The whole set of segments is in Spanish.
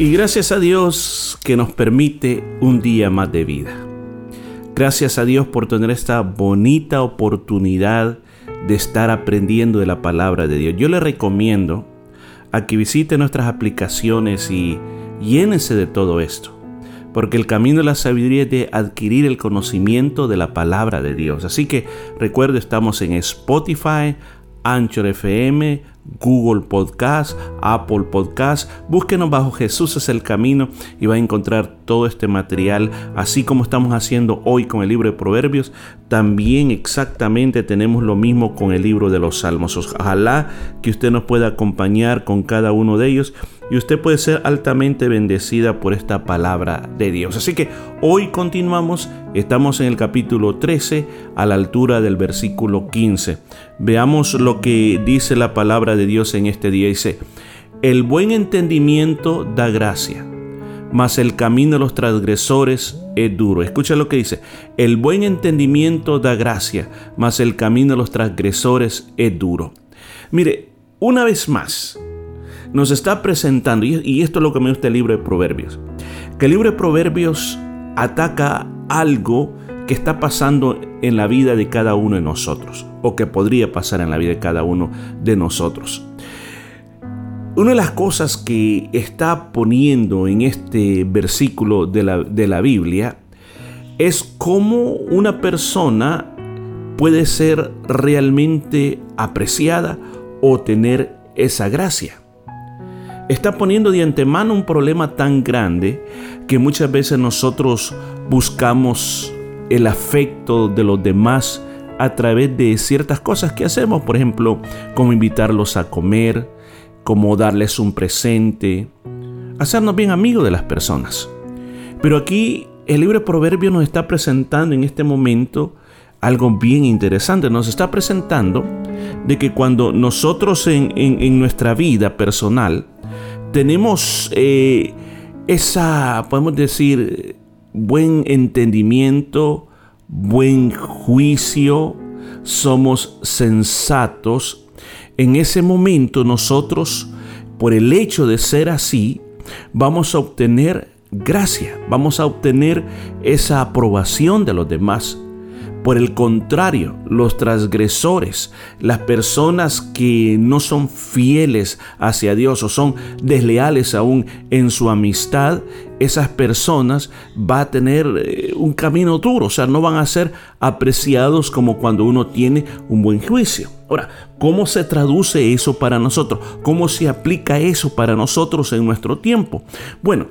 Y gracias a Dios que nos permite un día más de vida. Gracias a Dios por tener esta bonita oportunidad de estar aprendiendo de la palabra de Dios. Yo le recomiendo a que visite nuestras aplicaciones y llénese de todo esto. Porque el camino de la sabiduría es de adquirir el conocimiento de la palabra de Dios. Así que recuerde, estamos en Spotify, Anchor FM, Google Podcast, Apple Podcast. Búsquenos bajo Jesús es el camino y va a encontrar todo este material, así como estamos haciendo hoy con el libro de Proverbios. También exactamente tenemos lo mismo con el libro de los Salmos. Ojalá que usted nos pueda acompañar con cada uno de ellos y usted puede ser altamente bendecida por esta palabra de Dios. Así que hoy continuamos, estamos en el capítulo 13 a la altura del versículo 15. Veamos lo que dice la palabra de Dios en este día. Dice, el buen entendimiento da gracia, mas el camino de los transgresores es duro. Escucha lo que dice, el buen entendimiento da gracia, mas el camino de los transgresores es duro. Mire, una vez más, nos está presentando, y esto es lo que me gusta el libro de Proverbios, que el libro de Proverbios ataca algo que está pasando en la vida de cada uno de nosotros, o que podría pasar en la vida de cada uno de nosotros. Una de las cosas que está poniendo en este versículo de la, de la Biblia es cómo una persona puede ser realmente apreciada o tener esa gracia. Está poniendo de antemano un problema tan grande que muchas veces nosotros buscamos el afecto de los demás a través de ciertas cosas que hacemos, por ejemplo, como invitarlos a comer, como darles un presente, hacernos bien amigos de las personas. Pero aquí el libro de Proverbios nos está presentando en este momento algo bien interesante. Nos está presentando de que cuando nosotros en, en nuestra vida personal tenemos eh, esa, podemos decir, buen entendimiento, buen juicio, somos sensatos, en ese momento nosotros, por el hecho de ser así, vamos a obtener gracia, vamos a obtener esa aprobación de los demás. Por el contrario, los transgresores, las personas que no son fieles hacia Dios o son desleales aún en su amistad, esas personas va a tener eh, un camino duro, o sea, no van a ser apreciados como cuando uno tiene un buen juicio. Ahora, ¿cómo se traduce eso para nosotros? ¿Cómo se aplica eso para nosotros en nuestro tiempo? Bueno,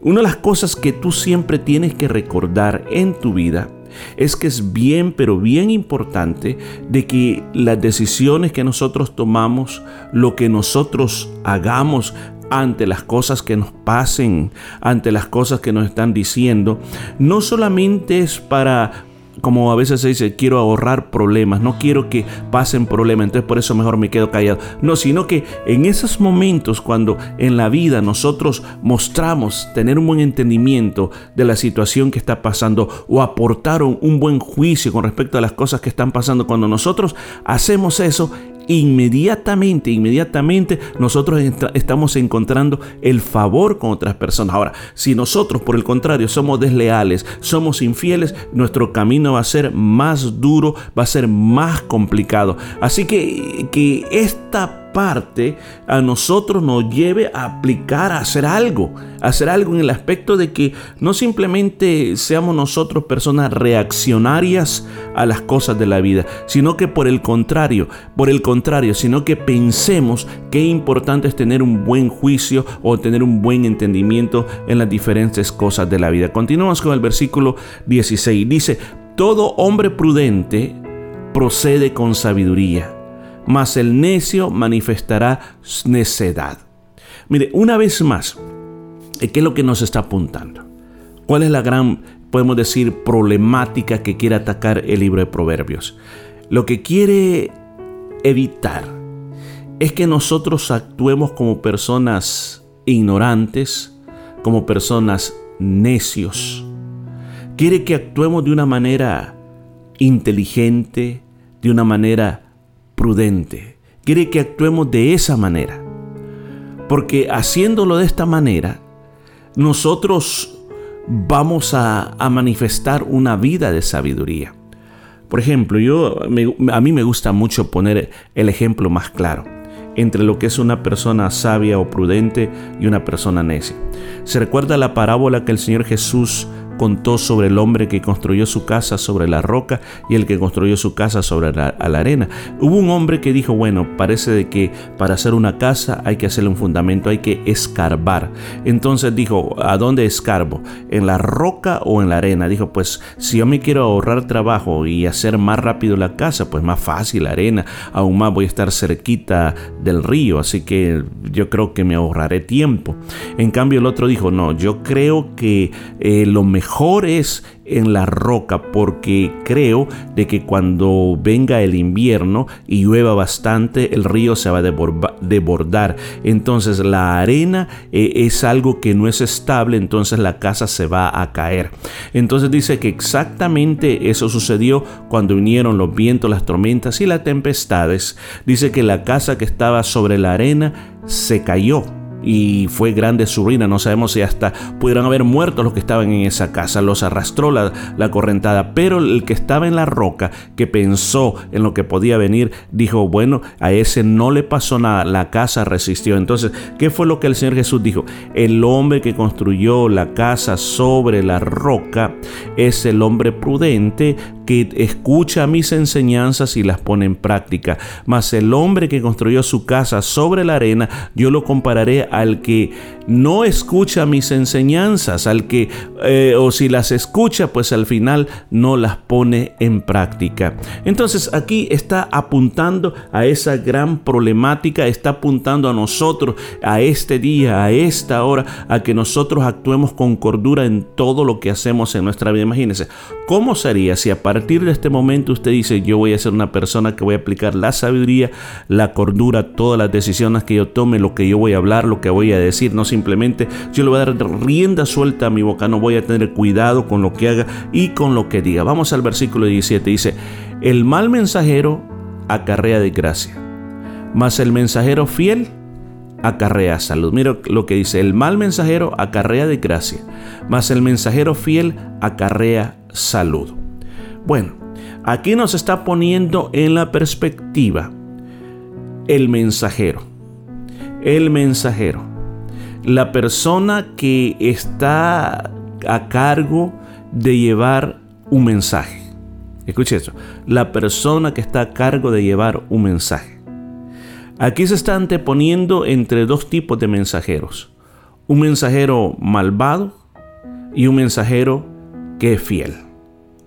una de las cosas que tú siempre tienes que recordar en tu vida es que es bien, pero bien importante de que las decisiones que nosotros tomamos, lo que nosotros hagamos ante las cosas que nos pasen, ante las cosas que nos están diciendo, no solamente es para como a veces se dice, quiero ahorrar problemas, no quiero que pasen problemas, entonces por eso mejor me quedo callado. No, sino que en esos momentos cuando en la vida nosotros mostramos tener un buen entendimiento de la situación que está pasando o aportar un buen juicio con respecto a las cosas que están pasando, cuando nosotros hacemos eso, inmediatamente, inmediatamente nosotros estamos encontrando el favor con otras personas. Ahora, si nosotros por el contrario somos desleales, somos infieles, nuestro camino va a ser más duro, va a ser más complicado. Así que que esta parte a nosotros nos lleve a aplicar, a hacer algo, a hacer algo en el aspecto de que no simplemente seamos nosotros personas reaccionarias a las cosas de la vida, sino que por el contrario, por el contrario, sino que pensemos qué importante es tener un buen juicio o tener un buen entendimiento en las diferentes cosas de la vida. Continuamos con el versículo 16. Dice, todo hombre prudente procede con sabiduría mas el necio manifestará necedad. Mire, una vez más, ¿qué es lo que nos está apuntando? ¿Cuál es la gran, podemos decir, problemática que quiere atacar el libro de Proverbios? Lo que quiere evitar es que nosotros actuemos como personas ignorantes, como personas necios. Quiere que actuemos de una manera inteligente, de una manera prudente. Quiere que actuemos de esa manera. Porque haciéndolo de esta manera, nosotros vamos a, manifestar una vida de sabiduría. Por ejemplo, yo, a mí me gusta mucho poner el ejemplo más claro entre lo que es una persona sabia o prudente y una persona necia. Se recuerda la parábola que el Señor Jesús contó sobre el hombre que construyó su casa sobre la roca y el que construyó su casa sobre la, arena. Hubo un hombre que dijo, bueno, parece de que para hacer una casa hay que hacerle un fundamento, hay que escarbar. Entonces dijo, ¿a dónde escarbo? ¿En la roca o en la arena? Dijo, pues si yo me quiero ahorrar trabajo y hacer más rápido la casa, pues más fácil la arena, aún más voy a estar cerquita del río, así que yo creo que me ahorraré tiempo. En cambio el otro dijo, no, yo creo que eh, lo mejor mejor es en la roca porque creo de que cuando venga el invierno y llueva bastante el río se va a desbordar. Entonces la arena eh, es algo que no es estable entonces la casa se va a caer. Entonces dice que exactamente eso sucedió cuando vinieron los vientos las tormentas y las tempestades. Dice que la casa que estaba sobre la arena se cayó y fue grande su ruina. No sabemos si hasta pudieron haber muerto los que estaban en esa casa. Los arrastró la, la correntada. Pero el que estaba en la roca, que pensó en lo que podía venir, dijo, bueno, a ese no le pasó nada. La casa resistió. Entonces, ¿qué fue lo que el Señor Jesús dijo? El hombre que construyó la casa sobre la roca es el hombre prudente que escucha mis enseñanzas y las pone en práctica. Mas el hombre que construyó su casa sobre la arena, yo lo compararé al que no escucha mis enseñanzas, al que, eh, o si las escucha, pues al final no las pone en práctica. Entonces aquí está apuntando a esa gran problemática, está apuntando a nosotros, a este día, a esta hora, a que nosotros actuemos con cordura en todo lo que hacemos en nuestra vida. Imagínense, ¿cómo sería si a partir de este momento usted dice, yo voy a ser una persona que voy a aplicar la sabiduría, la cordura, todas las decisiones que yo tome, lo que yo voy a hablar, lo que voy a decir, no simplemente yo le voy a dar rienda suelta a mi boca, no voy a tener cuidado con lo que haga y con lo que diga. Vamos al versículo 17, dice, el mal mensajero acarrea desgracia, mas el mensajero fiel acarrea salud. Mira lo que dice, el mal mensajero acarrea desgracia, mas el mensajero fiel acarrea salud. Bueno, aquí nos está poniendo en la perspectiva el mensajero. El mensajero la persona que está a cargo de llevar un mensaje. Escuche eso, la persona que está a cargo de llevar un mensaje. Aquí se está anteponiendo entre dos tipos de mensajeros. Un mensajero malvado y un mensajero que es fiel.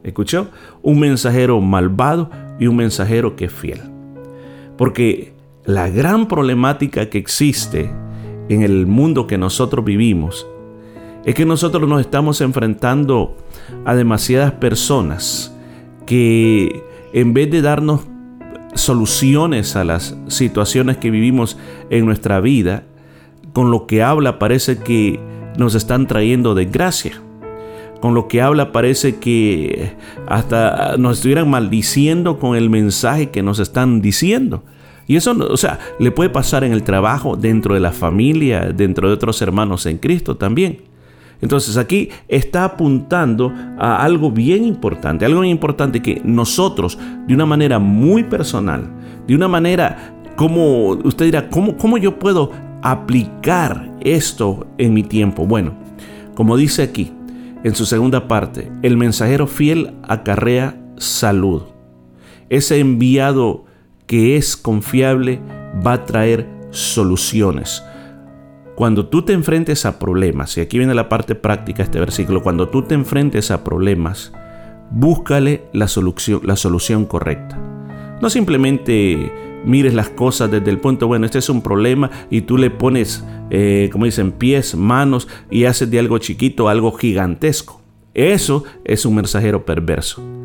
¿Escuchó? Un mensajero malvado y un mensajero que es fiel. Porque la gran problemática que existe en el mundo que nosotros vivimos es que nosotros nos estamos enfrentando a demasiadas personas que en vez de darnos soluciones a las situaciones que vivimos en nuestra vida, con lo que habla parece que nos están trayendo desgracia. Con lo que habla parece que hasta nos estuvieran maldiciendo con el mensaje que nos están diciendo. Y eso, o sea, le puede pasar en el trabajo, dentro de la familia, dentro de otros hermanos en Cristo también. Entonces aquí está apuntando a algo bien importante, algo bien importante que nosotros, de una manera muy personal, de una manera como usted dirá, ¿cómo, cómo yo puedo aplicar esto en mi tiempo? Bueno, como dice aquí, en su segunda parte, el mensajero fiel acarrea salud. Ese enviado que es confiable va a traer soluciones. Cuando tú te enfrentes a problemas, y aquí viene la parte práctica de este versículo, cuando tú te enfrentes a problemas, búscale la solución, la solución correcta. No simplemente mires las cosas desde el punto, bueno, este es un problema y tú le pones, eh, como dicen, pies, manos y haces de algo chiquito algo gigantesco. Eso es un mensajero perverso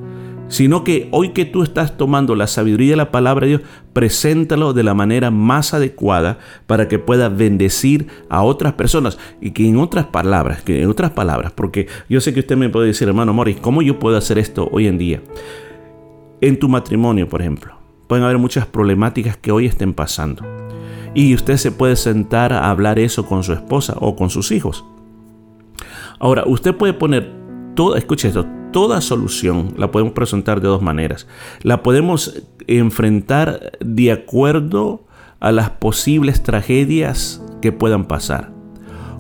sino que hoy que tú estás tomando la sabiduría de la palabra de Dios, preséntalo de la manera más adecuada para que pueda bendecir a otras personas y que en otras palabras, que en otras palabras, porque yo sé que usted me puede decir, hermano Morris, ¿cómo yo puedo hacer esto hoy en día? En tu matrimonio, por ejemplo, pueden haber muchas problemáticas que hoy estén pasando. Y usted se puede sentar a hablar eso con su esposa o con sus hijos. Ahora, usted puede poner todo, escuche esto, toda solución la podemos presentar de dos maneras. La podemos enfrentar de acuerdo a las posibles tragedias que puedan pasar.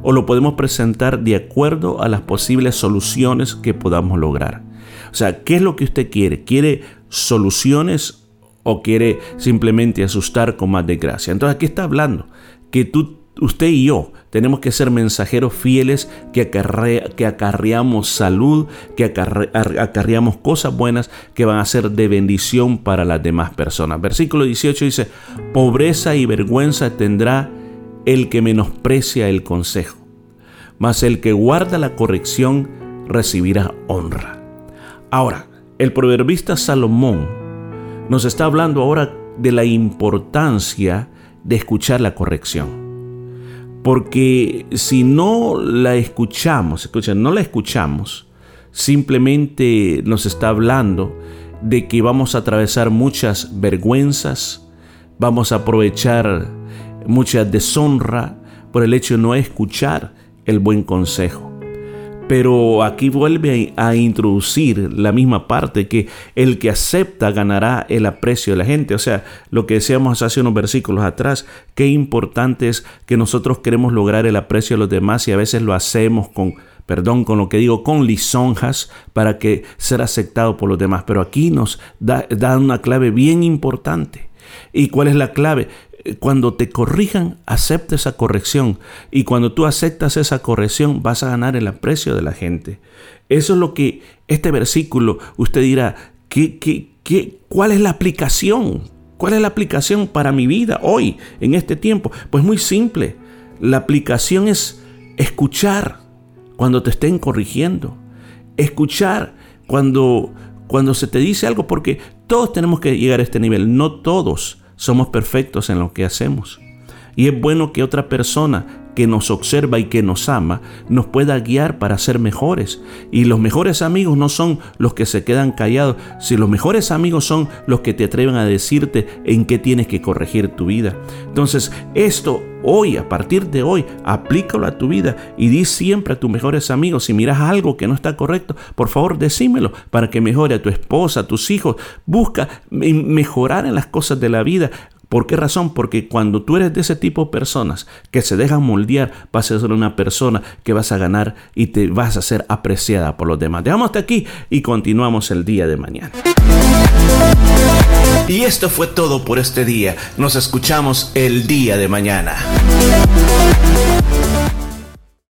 O lo podemos presentar de acuerdo a las posibles soluciones que podamos lograr. O sea, ¿qué es lo que usted quiere? ¿Quiere soluciones o quiere simplemente asustar con más desgracia? Entonces aquí está hablando que tú usted y yo tenemos que ser mensajeros fieles que, que acarreamos salud, que acarreamos cosas buenas que van a ser de bendición para las demás personas. Versículo 18 dice, pobreza y vergüenza tendrá el que menosprecia el consejo, mas el que guarda la corrección recibirá honra. Ahora, el proverbista Salomón nos está hablando ahora de la importancia de escuchar la corrección. Porque si no la escuchamos, escuchen, no la escuchamos, simplemente nos está hablando de que vamos a atravesar muchas vergüenzas, vamos a aprovechar mucha deshonra por el hecho de no escuchar el buen consejo. Pero aquí vuelve a introducir la misma parte que el que acepta ganará el aprecio de la gente. O sea, lo que decíamos hace unos versículos atrás, qué importante es que nosotros queremos lograr el aprecio de los demás y a veces lo hacemos con perdón con lo que digo, con lisonjas para que ser aceptado por los demás. Pero aquí nos da, da una clave bien importante. ¿Y cuál es la clave? Cuando te corrijan, acepta esa corrección. Y cuando tú aceptas esa corrección, vas a ganar el aprecio de la gente. Eso es lo que este versículo, usted dirá, ¿qué, qué, qué, ¿cuál es la aplicación? ¿Cuál es la aplicación para mi vida hoy, en este tiempo? Pues muy simple. La aplicación es escuchar cuando te estén corrigiendo. Escuchar cuando, cuando se te dice algo, porque todos tenemos que llegar a este nivel. No todos somos perfectos en lo que hacemos. Y es bueno que otra persona que nos observa y que nos ama nos pueda guiar para ser mejores. Y los mejores amigos no son los que se quedan callados, si los mejores amigos son los que te atreven a decirte en qué tienes que corregir tu vida. Entonces, esto hoy, a partir de hoy, aplícalo a tu vida y di siempre a tus mejores amigos, si miras algo que no está correcto, por favor decímelo para que mejore a tu esposa, a tus hijos. Busca mejorar en las cosas de la vida. ¿Por qué razón? Porque cuando tú eres de ese tipo de personas que se dejan moldear, vas a ser una persona que vas a ganar y te vas a ser apreciada por los demás. Dejamos hasta aquí y continuamos el día de mañana. Y esto fue todo por este día. Nos escuchamos el día de mañana.